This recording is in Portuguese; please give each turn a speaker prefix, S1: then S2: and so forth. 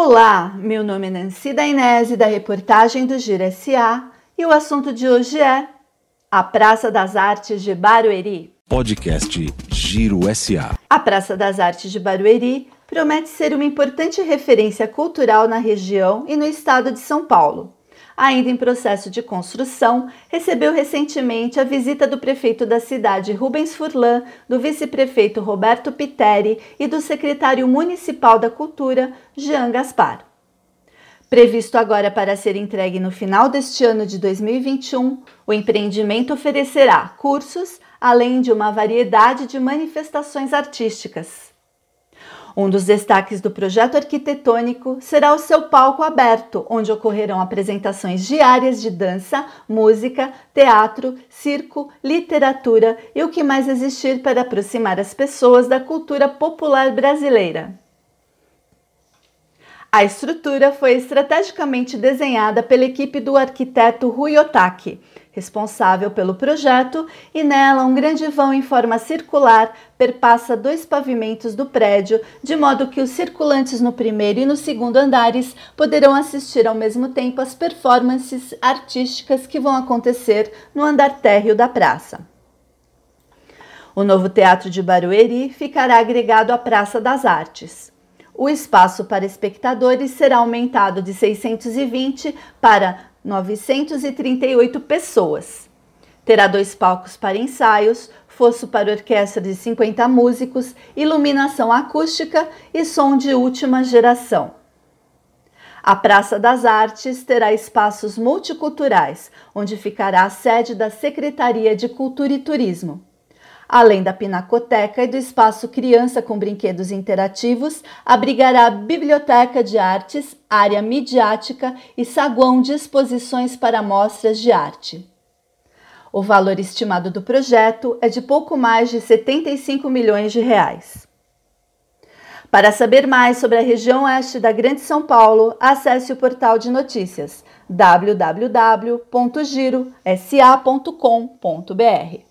S1: Olá, meu nome é Nancy Dainese, da reportagem do Giro SA, e o assunto de hoje é a Praça das Artes de Barueri.
S2: Podcast Giro SA.
S1: A Praça das Artes de Barueri promete ser uma importante referência cultural na região e no estado de São Paulo ainda em processo de construção, recebeu recentemente a visita do prefeito da cidade Rubens Furlan, do vice-prefeito Roberto Piteri e do secretário municipal da Cultura, Jean Gaspar. Previsto agora para ser entregue no final deste ano de 2021, o empreendimento oferecerá cursos, além de uma variedade de manifestações artísticas. Um dos destaques do projeto arquitetônico será o seu palco aberto, onde ocorrerão apresentações diárias de dança, música, teatro, circo, literatura e o que mais existir para aproximar as pessoas da cultura popular brasileira. A estrutura foi estrategicamente desenhada pela equipe do arquiteto Rui Otaki, responsável pelo projeto, e nela um grande vão em forma circular perpassa dois pavimentos do prédio, de modo que os circulantes no primeiro e no segundo andares poderão assistir ao mesmo tempo às performances artísticas que vão acontecer no andar térreo da praça. O novo Teatro de Barueri ficará agregado à Praça das Artes. O espaço para espectadores será aumentado de 620 para 938 pessoas. Terá dois palcos para ensaios, fosso para orquestra de 50 músicos, iluminação acústica e som de última geração. A Praça das Artes terá espaços multiculturais, onde ficará a sede da Secretaria de Cultura e Turismo. Além da pinacoteca e do espaço criança com brinquedos interativos, abrigará a biblioteca de artes, área midiática e saguão de exposições para mostras de arte. O valor estimado do projeto é de pouco mais de 75 milhões de reais. Para saber mais sobre a região oeste da Grande São Paulo, acesse o portal de notícias www.girosa.com.br.